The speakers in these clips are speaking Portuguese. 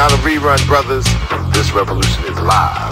Not a rerun, brothers. This revolution is live.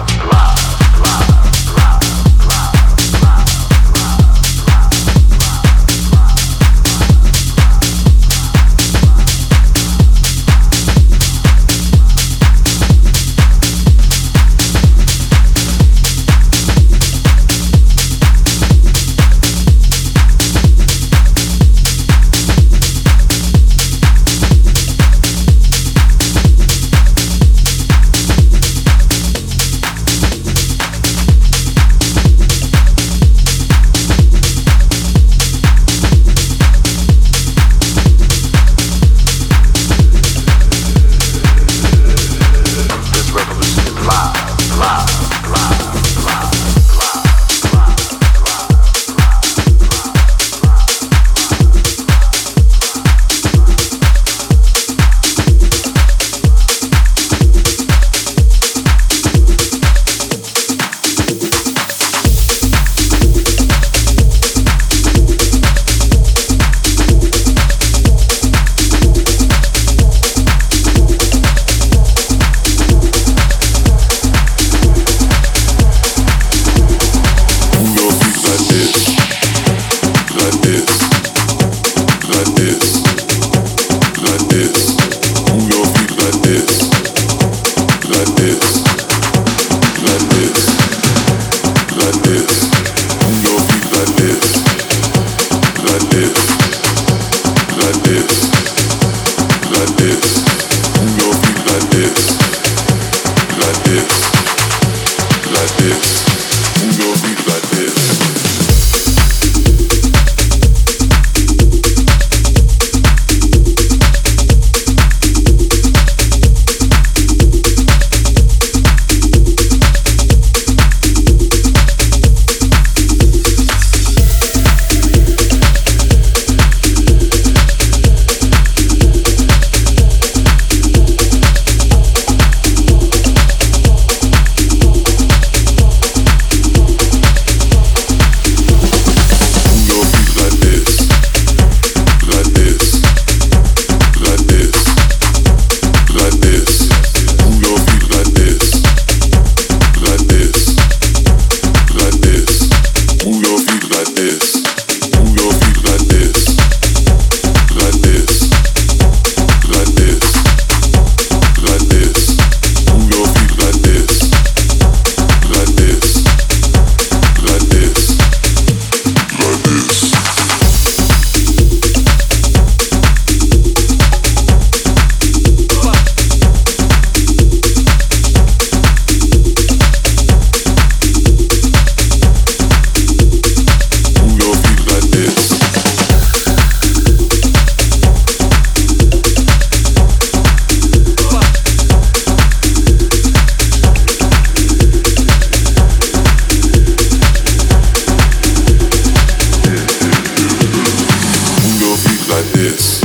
This.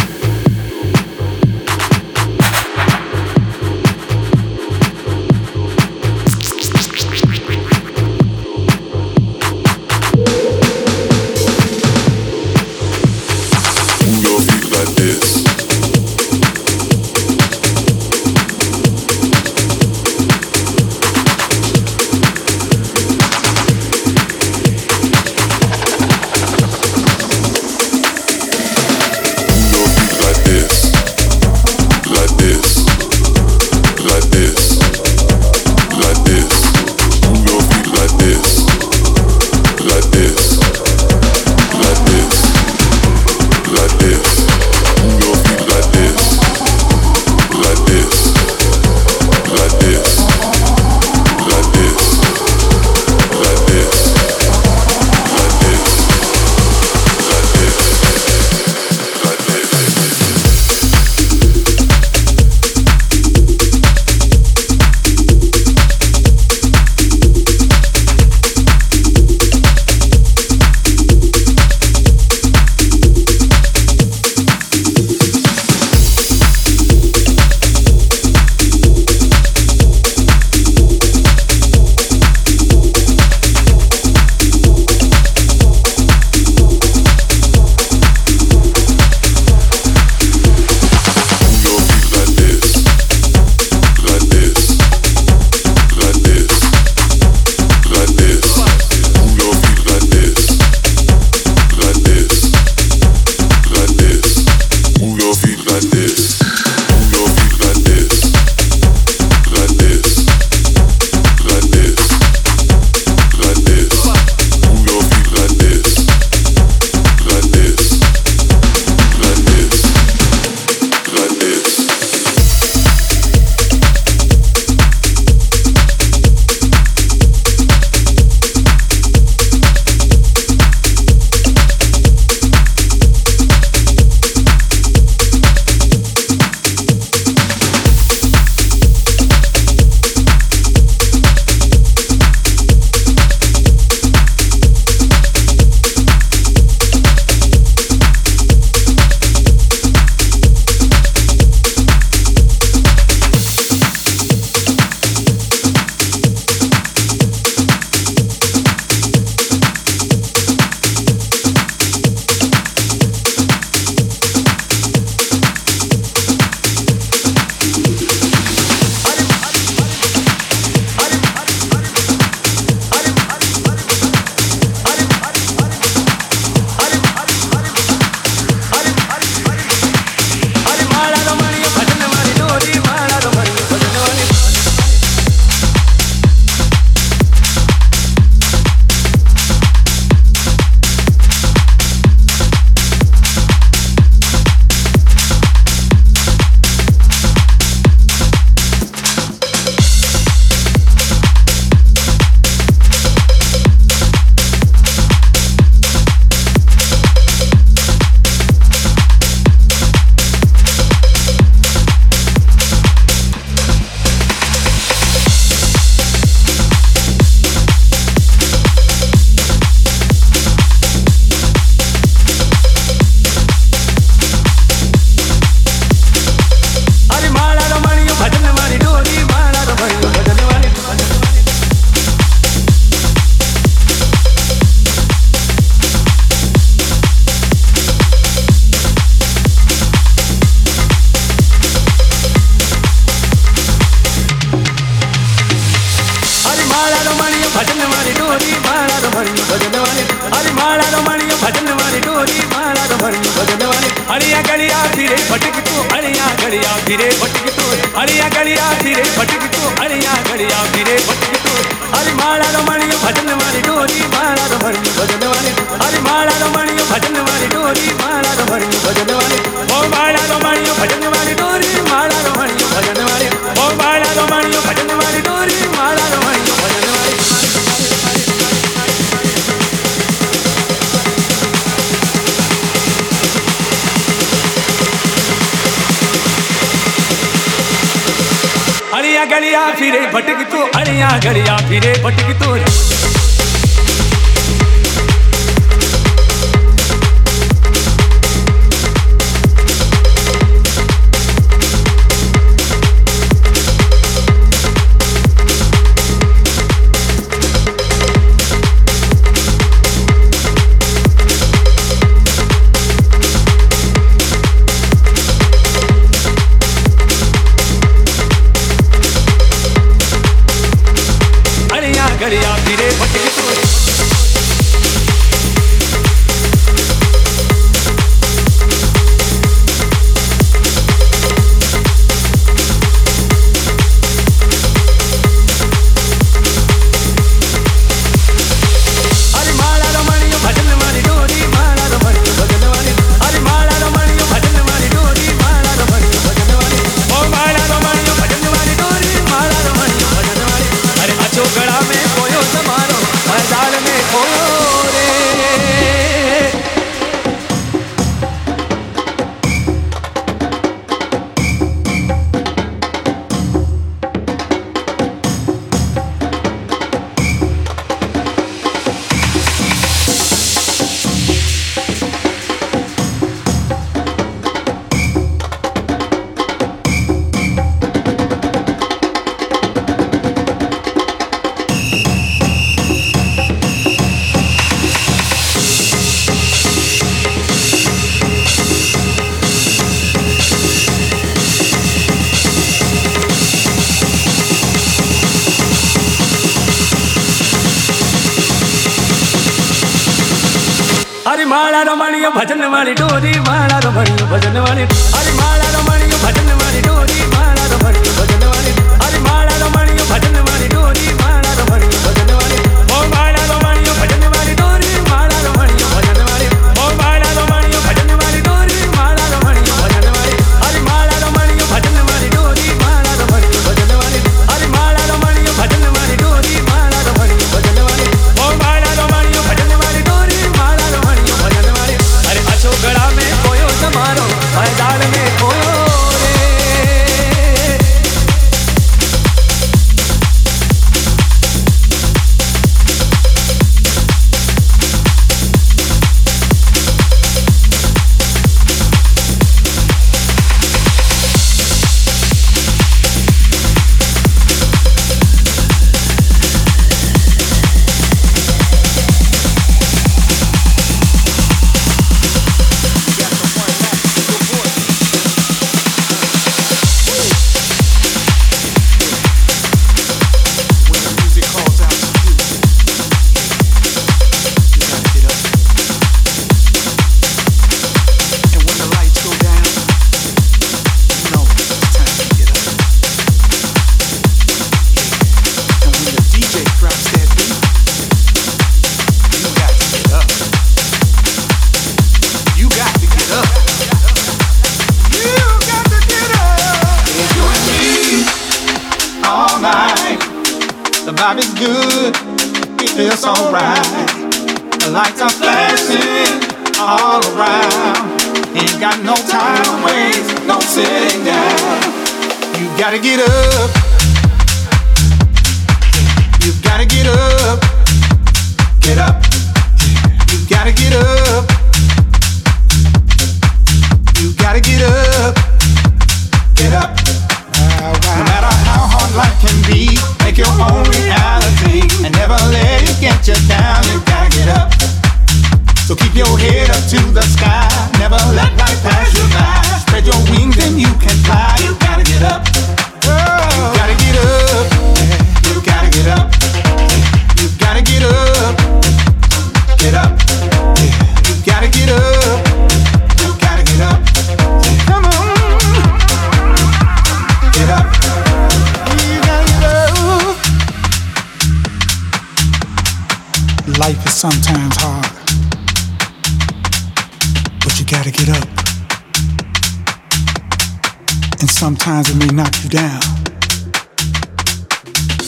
Sometimes it may knock you down,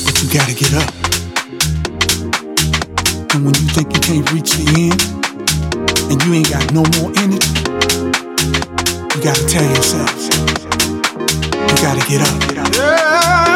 but you gotta get up. And when you think you can't reach the end, and you ain't got no more it, you gotta tell yourself, you gotta get up. Oh,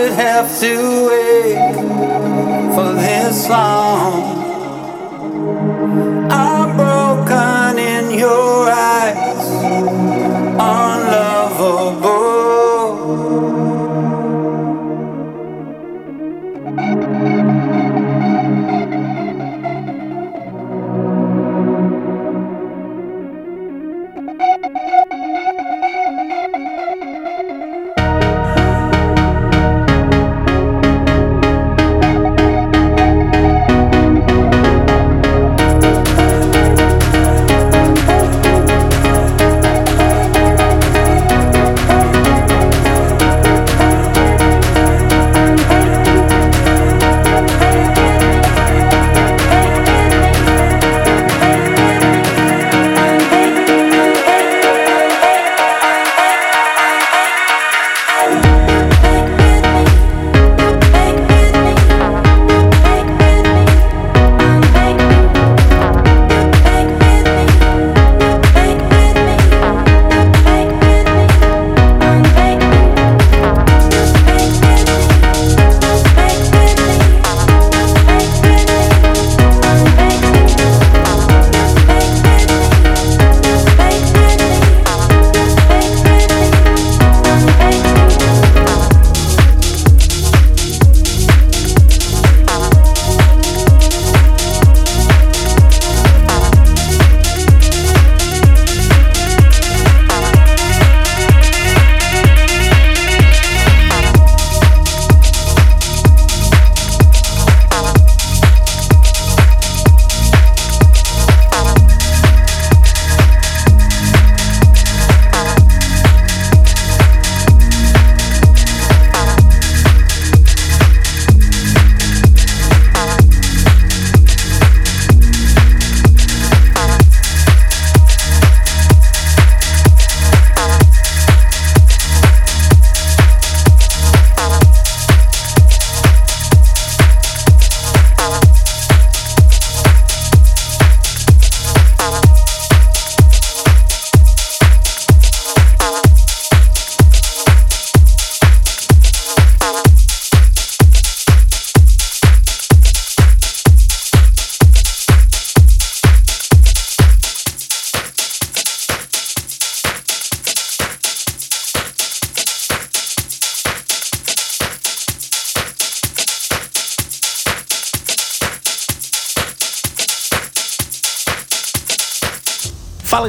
should have to wait for this long. I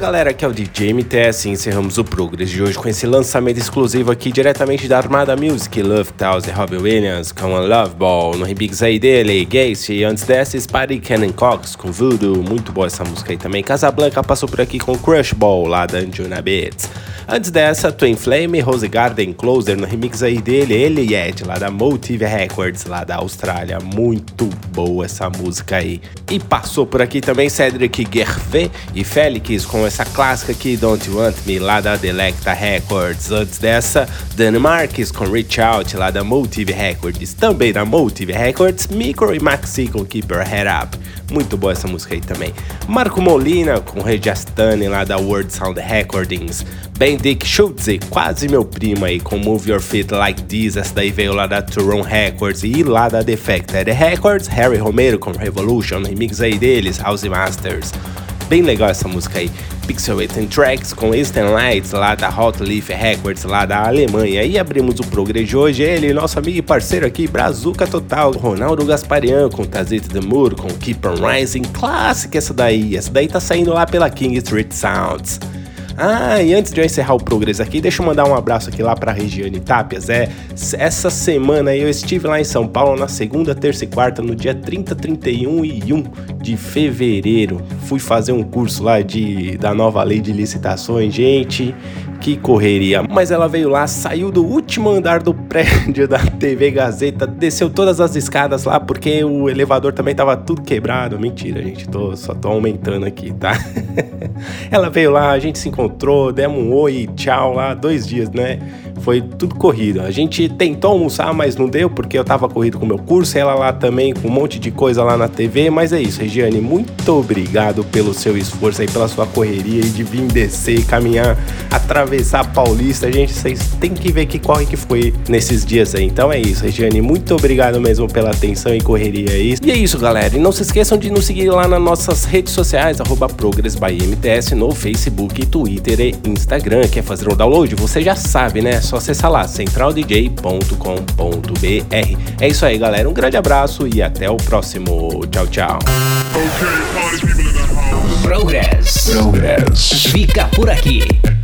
galera, aqui é o DJ MTS e encerramos o Progress de hoje com esse lançamento exclusivo aqui diretamente da Armada Music, Love Tales de Robbie Williams com a Love Ball, no remix aí dele, Gacy, e antes dessa Spidey Cannon Cox com Voodoo, muito boa essa música aí também. Casablanca passou por aqui com Crush Ball lá da Anjuna Beats. Antes dessa, Twin Flame, Rose Garden Closer no remix aí dele, ele e Ed, lá da Motive Records, lá da Austrália. Muito boa essa música aí. E passou por aqui também Cedric Gervais e Félix com essa clássica aqui, Don't Want Me, lá da Delecta Records. Antes dessa, Dan Marques com Reach Out, lá da Motive Records. Também da Motive Records, Micro e Maxi com Keep Your Head Up. Muito boa essa música aí também. Marco Molina com Regiastane, lá da World Sound Recordings. Ben Dick Schultze, quase meu primo aí, com Move Your Feet Like This. Essa daí veio lá da Turon Records e lá da Defected Records. Harry Romero com Revolution, remix aí deles, House Masters. Bem legal essa música aí. Pixelated Tracks com Eastern Lights lá da Hot Leaf Records lá da Alemanha. E abrimos o Progress de hoje, ele, nosso amigo e parceiro aqui, Brazuca Total, Ronaldo Gasparian com Tazit the Moor, com Keep on Rising, clássica essa daí. Essa daí tá saindo lá pela King Street Sounds. Ah, e antes de eu encerrar o Progress aqui, deixa eu mandar um abraço aqui lá pra Regiane Tapias. É, essa semana eu estive lá em São Paulo na segunda, terça e quarta, no dia 30, 31 e 1 de fevereiro. Fui fazer um curso lá de, da nova lei de licitações. Gente, que correria. Mas ela veio lá, saiu do último andar do prédio da TV Gazeta, desceu todas as escadas lá porque o elevador também tava tudo quebrado. Mentira, gente, tô, só tô aumentando aqui, tá? ela veio lá, a gente se encontrou, demos um oi, tchau lá, dois dias, né? Foi tudo corrido. A gente tentou almoçar, mas não deu porque eu tava corrido com o meu curso, ela lá também com um monte de coisa lá na TV. Mas é isso, Regiane, muito obrigado pelo seu esforço aí, pela sua correria e de vir descer e caminhar, atravessar a Paulista. Gente, vocês têm que ver que corre que foi nesses dias aí. Então é isso, Regiane, muito obrigado mesmo pela atenção e correria aí. E é isso, galera. E não se esqueçam de nos seguir lá nas nossas redes sociais, arroba ProgressByMTS no Facebook, Twitter e Instagram. Quer fazer o um download? Você já sabe, né? só acessar lá centraldj.com.br. É isso aí, galera. Um grande abraço e até o próximo. Tchau, tchau. Progress. Progress. Fica por aqui.